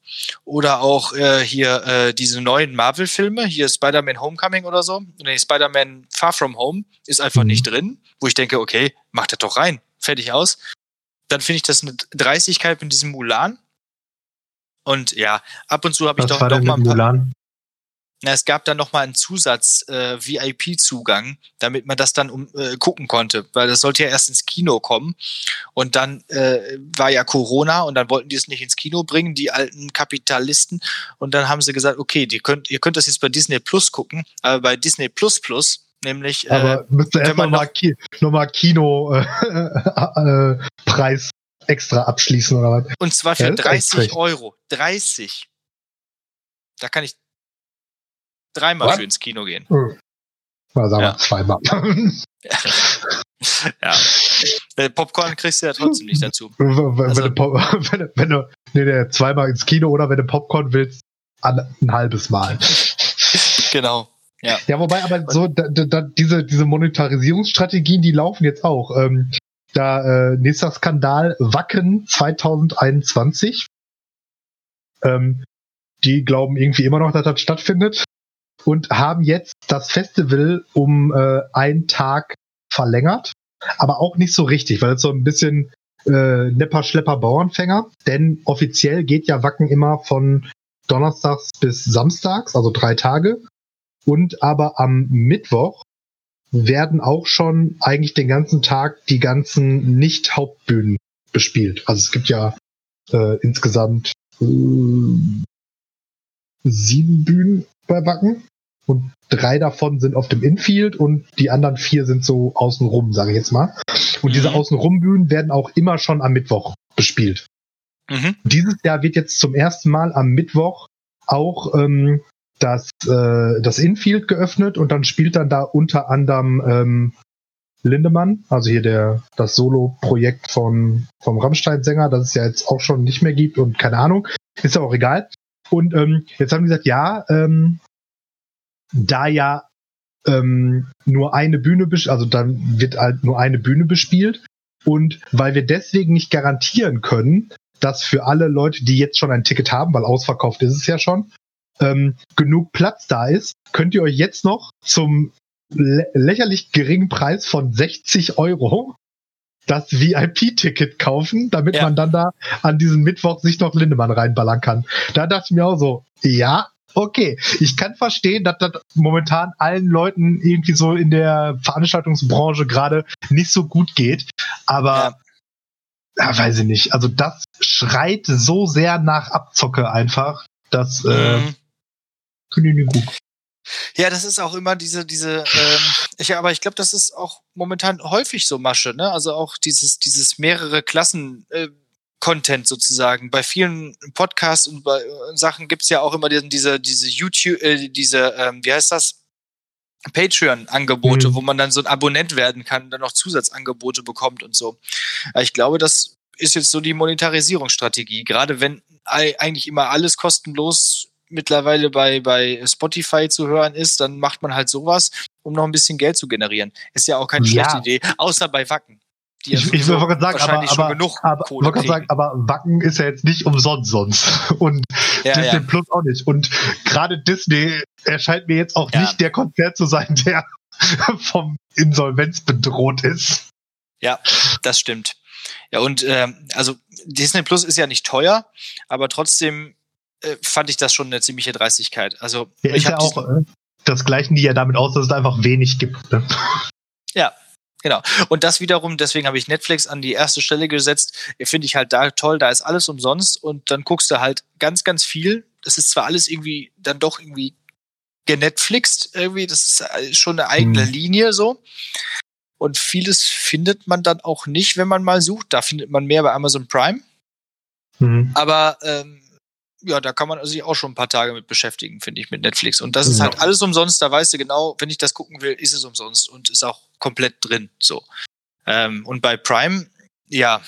oder auch äh, hier äh, diese neuen Marvel-Filme, hier Spider-Man Homecoming oder so. Nee, Spider-Man Far From Home ist einfach mhm. nicht drin, wo ich denke, okay, mach das doch rein, fertig aus. Dann finde ich das eine Dreistigkeit mit diesem Mulan. Und ja, ab und zu habe ich doch, doch mal ein paar, Mulan? Na, es gab dann nochmal einen Zusatz äh, VIP-Zugang, damit man das dann um, äh, gucken konnte, weil das sollte ja erst ins Kino kommen und dann äh, war ja Corona und dann wollten die es nicht ins Kino bringen, die alten Kapitalisten und dann haben sie gesagt, okay, die könnt, ihr könnt das jetzt bei Disney Plus gucken, aber bei Disney Plus Plus nämlich. Äh, aber müsst ihr erstmal noch, Ki nochmal Kino äh, äh, extra abschließen oder was? Und zwar für ja, 30 Euro. 30. Da kann ich dreimal What? für ins Kino gehen. Hm. Oder sagen ja. wir zweimal. ja. ja. Popcorn kriegst du ja trotzdem nicht dazu. Wenn, also, du, wenn, du, wenn du nee, nee, zweimal ins Kino oder wenn du Popcorn willst, ein, ein halbes Mal. genau. Ja. ja, wobei aber so da, da, diese, diese Monetarisierungsstrategien, die laufen jetzt auch. Ähm, da äh, nächster Skandal Wacken 2021. Ähm, die glauben irgendwie immer noch, dass das stattfindet und haben jetzt das Festival um äh, einen Tag verlängert, aber auch nicht so richtig, weil es so ein bisschen äh, Nepper, Schlepper, Bauernfänger, denn offiziell geht ja Wacken immer von Donnerstags bis Samstags, also drei Tage. Und aber am Mittwoch werden auch schon eigentlich den ganzen Tag die ganzen Nicht-Hauptbühnen bespielt. Also es gibt ja äh, insgesamt äh, sieben Bühnen bei Wacken und drei davon sind auf dem Infield und die anderen vier sind so außenrum, sage ich jetzt mal. Und mhm. diese Außenrumbühnen werden auch immer schon am Mittwoch bespielt. Mhm. Dieses Jahr wird jetzt zum ersten Mal am Mittwoch auch ähm, das, äh, das Infield geöffnet und dann spielt dann da unter anderem ähm, Lindemann, also hier der das Solo-Projekt von vom Rammstein-Sänger, das es ja jetzt auch schon nicht mehr gibt und keine Ahnung, ist ja auch egal. Und ähm, jetzt haben die gesagt, ja, ähm, da ja ähm, nur eine Bühne, also dann wird halt nur eine Bühne bespielt und weil wir deswegen nicht garantieren können, dass für alle Leute, die jetzt schon ein Ticket haben, weil ausverkauft ist es ja schon, ähm, genug Platz da ist, könnt ihr euch jetzt noch zum lä lächerlich geringen Preis von 60 Euro das VIP-Ticket kaufen, damit ja. man dann da an diesem Mittwoch sich noch Lindemann reinballern kann. Da dachte ich mir auch so, ja, okay. Ich kann verstehen, dass das momentan allen Leuten irgendwie so in der Veranstaltungsbranche gerade nicht so gut geht. Aber ja. ja. weiß ich nicht. Also das schreit so sehr nach Abzocke einfach, dass äh, mhm. äh, finde ich nicht gut. Ja, das ist auch immer diese, diese, ähm, ich, aber ich glaube, das ist auch momentan häufig so Masche, ne? Also auch dieses, dieses mehrere Klassen äh, Content sozusagen. Bei vielen Podcasts und bei äh, Sachen gibt's ja auch immer diese, diese YouTube, äh, diese, ähm, wie heißt das? Patreon-Angebote, mhm. wo man dann so ein Abonnent werden kann und dann noch Zusatzangebote bekommt und so. Ich glaube, das ist jetzt so die Monetarisierungsstrategie. Gerade wenn eigentlich immer alles kostenlos mittlerweile bei, bei Spotify zu hören ist, dann macht man halt sowas, um noch ein bisschen Geld zu generieren. Ist ja auch keine ja. schlechte Idee, außer bei Wacken die ich, ich würde sagen, wahrscheinlich aber, schon genug aber, Kohle sagen, aber Wacken ist ja jetzt nicht umsonst sonst und ja, Disney ja. Plus auch nicht. Und gerade Disney erscheint mir jetzt auch ja. nicht der Konzert zu sein, der vom Insolvenz bedroht ist. Ja, das stimmt. Ja, und ähm, also Disney Plus ist ja nicht teuer, aber trotzdem äh, fand ich das schon eine ziemliche Dreistigkeit. Also ja, ich ist ja auch, äh, das gleichen die ja damit aus, dass es einfach wenig gibt. Ne? Ja, Genau. Und das wiederum, deswegen habe ich Netflix an die erste Stelle gesetzt. Finde ich halt da toll, da ist alles umsonst und dann guckst du halt ganz, ganz viel. Das ist zwar alles irgendwie dann doch irgendwie genetflixt, irgendwie, das ist schon eine eigene mhm. Linie so. Und vieles findet man dann auch nicht, wenn man mal sucht. Da findet man mehr bei Amazon Prime. Mhm. Aber ähm, ja, da kann man sich auch schon ein paar Tage mit beschäftigen, finde ich, mit Netflix. Und das ist halt alles umsonst. Da weißt du genau, wenn ich das gucken will, ist es umsonst und ist auch komplett drin. So. Ähm, und bei Prime, ja,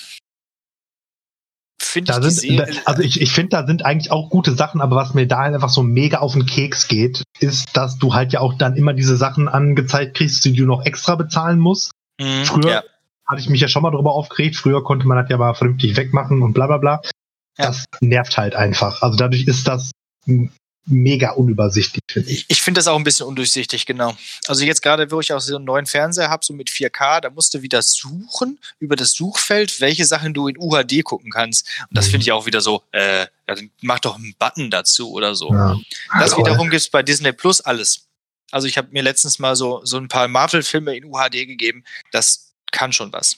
finde ich sind, da, Also ich, ich finde, da sind eigentlich auch gute Sachen, aber was mir da einfach so mega auf den Keks geht, ist, dass du halt ja auch dann immer diese Sachen angezeigt kriegst, die du noch extra bezahlen musst. Mhm, Früher ja. hatte ich mich ja schon mal darüber aufgeregt. Früher konnte man das ja mal vernünftig wegmachen und bla bla bla. Ja. Das nervt halt einfach. Also dadurch ist das mega unübersichtlich. Find ich ich finde das auch ein bisschen undurchsichtig, genau. Also jetzt gerade, wo ich auch so einen neuen Fernseher habe, so mit 4K, da musst du wieder suchen über das Suchfeld, welche Sachen du in UHD gucken kannst. Und das mhm. finde ich auch wieder so, äh, mach doch einen Button dazu oder so. Ja. Das wiederum gibt es bei Disney Plus alles. Also ich habe mir letztens mal so, so ein paar Marvel-Filme in UHD gegeben. Das kann schon was.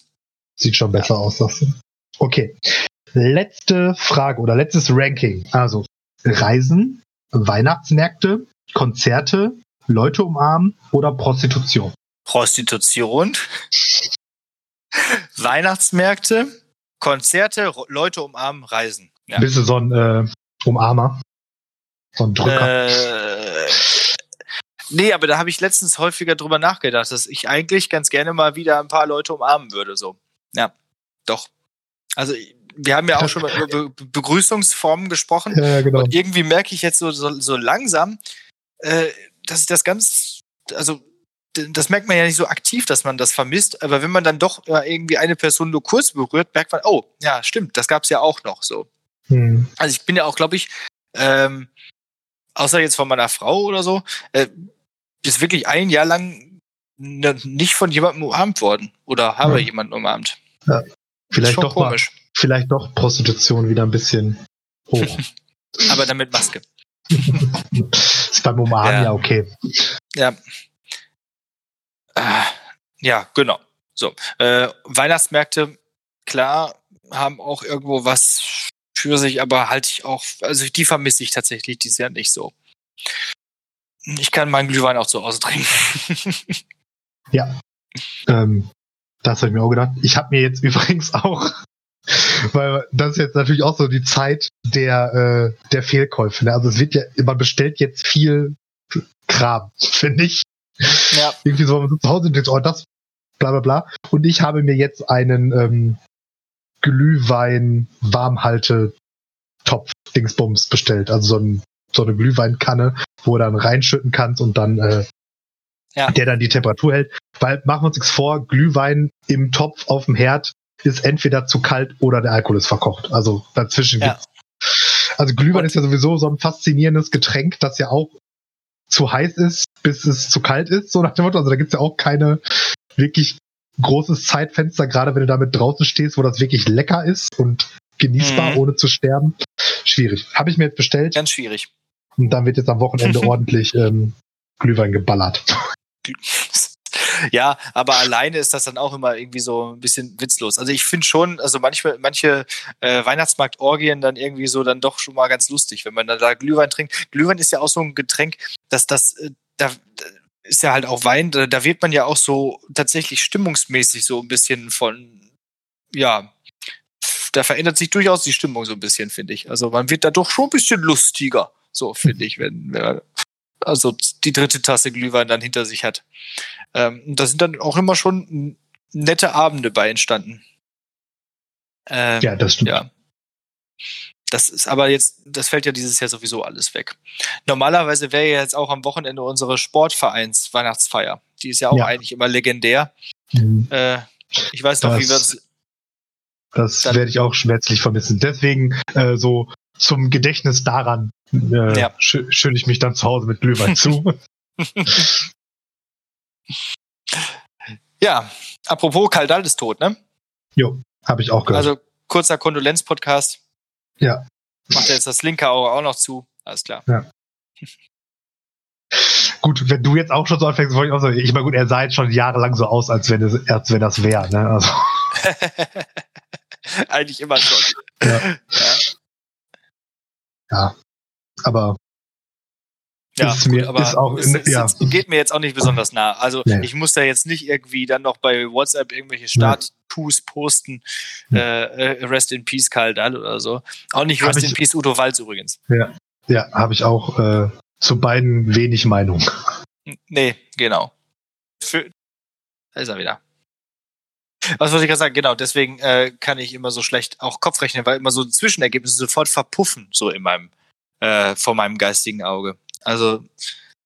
Sieht schon besser ja. aus, sagst du. Okay letzte Frage oder letztes Ranking. Also Reisen, Weihnachtsmärkte, Konzerte, Leute umarmen oder Prostitution? Prostitution, Weihnachtsmärkte, Konzerte, Leute umarmen, Reisen. Ja. Bist du so ein äh, Umarmer? So ein Drücker? Äh, nee, aber da habe ich letztens häufiger drüber nachgedacht, dass ich eigentlich ganz gerne mal wieder ein paar Leute umarmen würde. So. Ja, doch. Also wir haben ja auch schon mal über Be Begrüßungsformen gesprochen. Ja, genau. Und irgendwie merke ich jetzt so, so, so langsam, äh, dass ich das ganz, also das merkt man ja nicht so aktiv, dass man das vermisst, aber wenn man dann doch äh, irgendwie eine Person nur kurz berührt, merkt man, oh, ja, stimmt, das gab es ja auch noch so. Hm. Also ich bin ja auch, glaube ich, ähm, außer jetzt von meiner Frau oder so, äh, ist wirklich ein Jahr lang nicht von jemandem umarmt worden oder habe ja. jemanden umarmt. Ja. Vielleicht doch komisch. Mal, vielleicht doch Prostitution wieder ein bisschen hoch. Aber damit Maske. ist beim Umarmen ja, ja okay. Ja. Äh, ja, genau. So. Äh, Weihnachtsmärkte, klar, haben auch irgendwo was für sich, aber halte ich auch, also die vermisse ich tatsächlich dieses Jahr nicht so. Ich kann meinen Glühwein auch zu Hause trinken. ja. Ähm, das habe ich mir auch gedacht. Ich habe mir jetzt übrigens auch, weil das ist jetzt natürlich auch so die Zeit der, äh, der Fehlkäufe. Ne? Also es wird ja, man bestellt jetzt viel Kram, finde ich. Ja. Irgendwie so, man zu Hause und denkt, oh, das, bla bla bla. Und ich habe mir jetzt einen ähm, Glühwein Warmhalte Topf Dingsbums bestellt. Also so, ein, so eine Glühweinkanne, wo du dann reinschütten kannst und dann äh, ja. der dann die Temperatur hält. Weil machen wir uns nichts vor, Glühwein im Topf auf dem Herd ist entweder zu kalt oder der Alkohol ist verkocht. Also dazwischen ja. gibt's. Also Glühwein ist ja sowieso so ein faszinierendes Getränk, das ja auch zu heiß ist, bis es zu kalt ist, so nach dem Motto. Also da gibt's ja auch keine wirklich großes Zeitfenster, gerade wenn du damit draußen stehst, wo das wirklich lecker ist und genießbar, mhm. ohne zu sterben. Schwierig. Habe ich mir jetzt bestellt. Ganz schwierig. Und dann wird jetzt am Wochenende ordentlich ähm, Glühwein geballert. Ja, aber alleine ist das dann auch immer irgendwie so ein bisschen witzlos. Also ich finde schon, also manchmal, manche äh, Weihnachtsmarktorgien dann irgendwie so dann doch schon mal ganz lustig, wenn man dann da Glühwein trinkt. Glühwein ist ja auch so ein Getränk, dass das, äh, da, ist ja halt auch Wein, da, da wird man ja auch so tatsächlich stimmungsmäßig so ein bisschen von, ja, da verändert sich durchaus die Stimmung so ein bisschen, finde ich. Also man wird da doch schon ein bisschen lustiger, so finde ich, wenn, wenn man also die dritte Tasse Glühwein dann hinter sich hat. Ähm, da sind dann auch immer schon nette Abende bei entstanden. Ähm, ja, das stimmt. Ja. Das ist aber jetzt, das fällt ja dieses Jahr sowieso alles weg. Normalerweise wäre ja jetzt auch am Wochenende unsere Sportvereins Weihnachtsfeier. Die ist ja auch ja. eigentlich immer legendär. Mhm. Äh, ich weiß noch, das, wie wir uns. Das werde ich auch schmerzlich vermissen. Deswegen äh, so zum Gedächtnis daran äh, ja. schön ich mich dann zu Hause mit Glühwein zu. ja, apropos Kaldal ist tot, ne? Jo, habe ich auch gehört. Also kurzer Kondolenz-Podcast. Ja. Macht er jetzt das linke Auge auch noch zu. Alles klar. Ja. gut, wenn du jetzt auch schon so anfängst, wollte ich auch sagen, ich meine, gut, er sah jetzt schon jahrelang so aus, als wenn, es, als wenn das wäre, ne? Also. Eigentlich immer schon. Ja. ja. ja. Aber ja, ist mir, aber ist auch, es, es, ja. geht mir jetzt auch nicht besonders nah. Also nee. ich muss da jetzt nicht irgendwie dann noch bei WhatsApp irgendwelche Status posten, äh, äh, Rest in Peace Karl Dahl oder so. Auch nicht Rest in Peace Udo Walz übrigens. Ja, ja habe ich auch äh, zu beiden wenig Meinung. Nee, genau. Für, da ist er wieder. Was wollte ich gerade sagen? Genau, deswegen äh, kann ich immer so schlecht auch Kopf rechnen, weil immer so Zwischenergebnisse sofort verpuffen, so in meinem, äh, vor meinem geistigen Auge. Also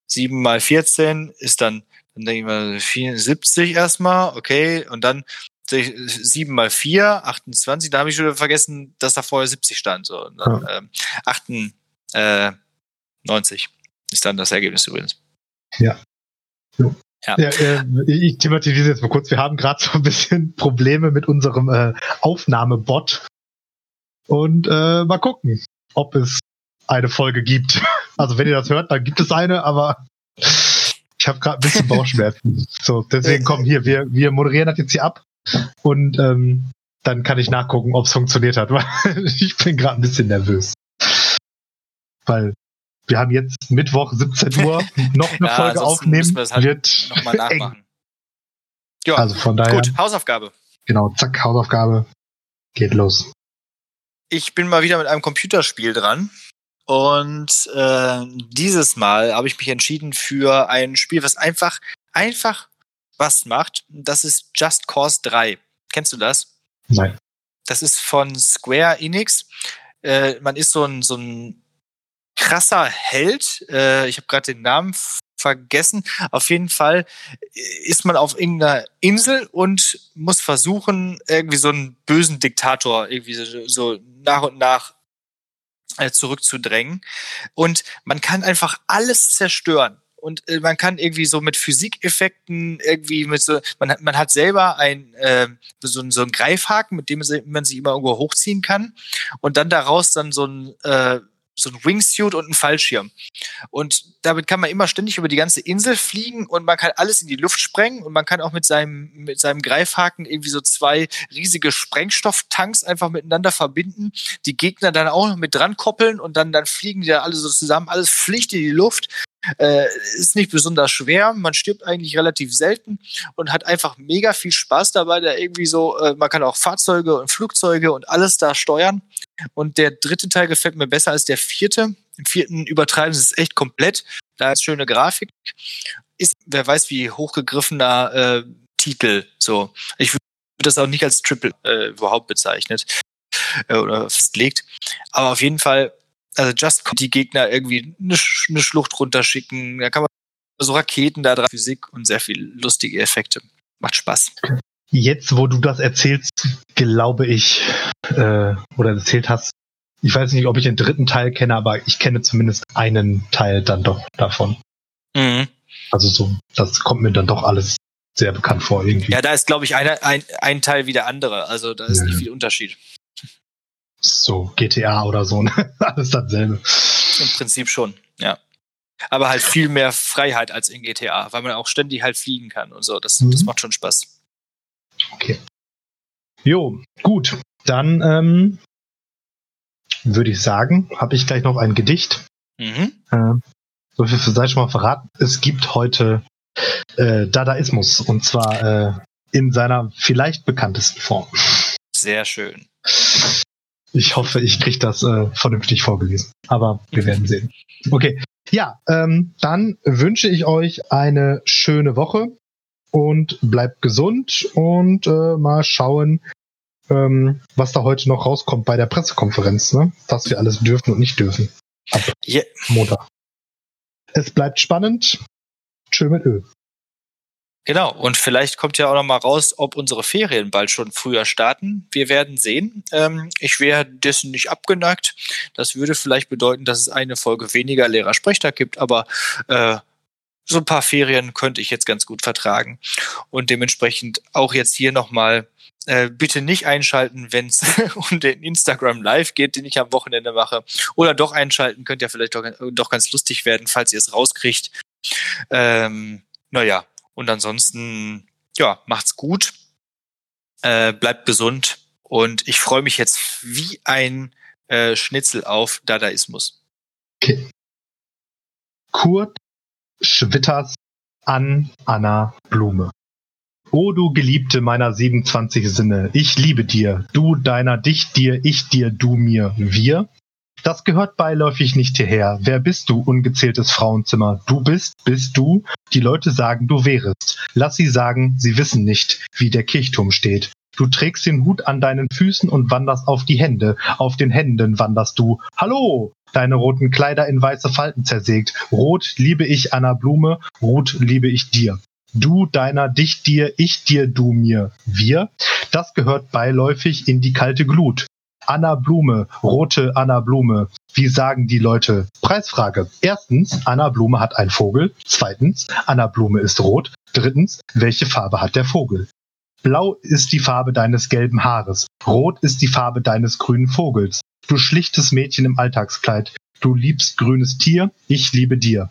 7 mal 14 ist dann, dann denke ich mal 74 erstmal, okay, und dann 7 mal 4, 28, da habe ich schon vergessen, dass da vorher 70 stand. So. Und dann, ja. äh, 98 ist dann das Ergebnis übrigens. Ja. ja. Ja. ja äh, ich thematisiere jetzt mal kurz. Wir haben gerade so ein bisschen Probleme mit unserem äh, Aufnahmebot. Und äh, mal gucken, ob es eine Folge gibt. Also wenn ihr das hört, dann gibt es eine, aber ich habe gerade ein bisschen Bauchschmerzen. so, deswegen komm hier, wir, wir moderieren das jetzt hier ab und ähm, dann kann ich nachgucken, ob es funktioniert hat. Weil ich bin gerade ein bisschen nervös. Weil wir haben jetzt Mittwoch 17 Uhr noch eine ja, Folge aufnehmen. Halt wird noch mal nachmachen. Ja, also von daher. Gut, Hausaufgabe. Genau, zack, Hausaufgabe. Geht los. Ich bin mal wieder mit einem Computerspiel dran. Und äh, dieses Mal habe ich mich entschieden für ein Spiel, was einfach, einfach was macht. Das ist Just Cause 3. Kennst du das? Nein. Das ist von Square Enix. Äh, man ist so ein, so ein krasser Held. Äh, ich habe gerade den Namen vergessen. Auf jeden Fall ist man auf irgendeiner Insel und muss versuchen, irgendwie so einen bösen Diktator irgendwie so, so nach und nach äh, zurückzudrängen. Und man kann einfach alles zerstören und äh, man kann irgendwie so mit Physikeffekten irgendwie mit so, man hat, man hat selber ein, äh, so, so einen Greifhaken, mit dem man sich immer irgendwo hochziehen kann und dann daraus dann so ein, äh, so ein Wingsuit und ein Fallschirm. Und damit kann man immer ständig über die ganze Insel fliegen und man kann alles in die Luft sprengen und man kann auch mit seinem, mit seinem Greifhaken irgendwie so zwei riesige Sprengstofftanks einfach miteinander verbinden, die Gegner dann auch noch mit dran koppeln und dann, dann fliegen die da alle so zusammen, alles fliegt in die Luft äh, ist nicht besonders schwer, man stirbt eigentlich relativ selten und hat einfach mega viel Spaß dabei, da irgendwie so, äh, man kann auch Fahrzeuge und Flugzeuge und alles da steuern. Und der dritte Teil gefällt mir besser als der vierte. Im vierten übertreiben sie es echt komplett. Da ist schöne Grafik. Ist, wer weiß, wie hochgegriffener äh, Titel. So, ich würde das auch nicht als Triple äh, überhaupt bezeichnet äh, oder festlegt. Aber auf jeden Fall also Just die Gegner irgendwie eine, eine Schlucht runterschicken. Da kann man so Raketen da dran, Physik und sehr viel lustige Effekte. Macht Spaß. Jetzt, wo du das erzählst, glaube ich, äh, oder erzählt hast, ich weiß nicht, ob ich den dritten Teil kenne, aber ich kenne zumindest einen Teil dann doch davon. Mhm. Also so, das kommt mir dann doch alles sehr bekannt vor irgendwie. Ja, da ist, glaube ich, eine, ein, ein Teil wie der andere. Also da ist ja. nicht viel Unterschied. So, GTA oder so, ne? Alles dasselbe. Im Prinzip schon, ja. Aber halt viel mehr Freiheit als in GTA, weil man auch ständig halt fliegen kann und so. Das, mhm. das macht schon Spaß. Okay. Jo, gut. Dann ähm, würde ich sagen, habe ich gleich noch ein Gedicht. Mhm. Äh, so viel sei schon mal verraten. Es gibt heute äh, Dadaismus und zwar äh, in seiner vielleicht bekanntesten Form. Sehr schön. Ich hoffe, ich kriege das äh, vernünftig vorgelesen. Aber wir werden sehen. Okay. Ja, ähm, dann wünsche ich euch eine schöne Woche und bleibt gesund und äh, mal schauen, ähm, was da heute noch rauskommt bei der Pressekonferenz, ne? was wir alles dürfen und nicht dürfen. Ab yeah. Montag. Es bleibt spannend. Tschö mit Ö. Genau, und vielleicht kommt ja auch noch mal raus, ob unsere Ferien bald schon früher starten. Wir werden sehen. Ähm, ich wäre dessen nicht abgeneigt. Das würde vielleicht bedeuten, dass es eine Folge weniger Lehrersprechtag gibt, aber äh, so ein paar Ferien könnte ich jetzt ganz gut vertragen. Und dementsprechend auch jetzt hier nochmal äh, bitte nicht einschalten, wenn es um den Instagram Live geht, den ich am Wochenende mache. Oder doch einschalten, könnte ja vielleicht doch, doch ganz lustig werden, falls ihr es rauskriegt. Ähm, naja, und ansonsten, ja, macht's gut, äh, bleibt gesund und ich freue mich jetzt wie ein äh, Schnitzel auf Dadaismus. Okay. Kurt Schwitters an Anna Blume. O du Geliebte meiner 27 Sinne, ich liebe dir, du deiner, dich dir, ich dir, du mir, wir. Das gehört beiläufig nicht hierher. Wer bist du, ungezähltes Frauenzimmer? Du bist, bist du? Die Leute sagen, du wärest. Lass sie sagen, sie wissen nicht, wie der Kirchturm steht. Du trägst den Hut an deinen Füßen und wanderst auf die Hände. Auf den Händen wanderst du. Hallo! Deine roten Kleider in weiße Falten zersägt. Rot liebe ich Anna Blume, rot liebe ich dir. Du deiner, dich dir, ich dir, du mir, wir. Das gehört beiläufig in die kalte Glut. Anna Blume, rote Anna Blume. Wie sagen die Leute? Preisfrage. Erstens, Anna Blume hat einen Vogel. Zweitens, Anna Blume ist rot. Drittens, welche Farbe hat der Vogel? Blau ist die Farbe deines gelben Haares. Rot ist die Farbe deines grünen Vogels. Du schlichtes Mädchen im Alltagskleid. Du liebst grünes Tier. Ich liebe dir.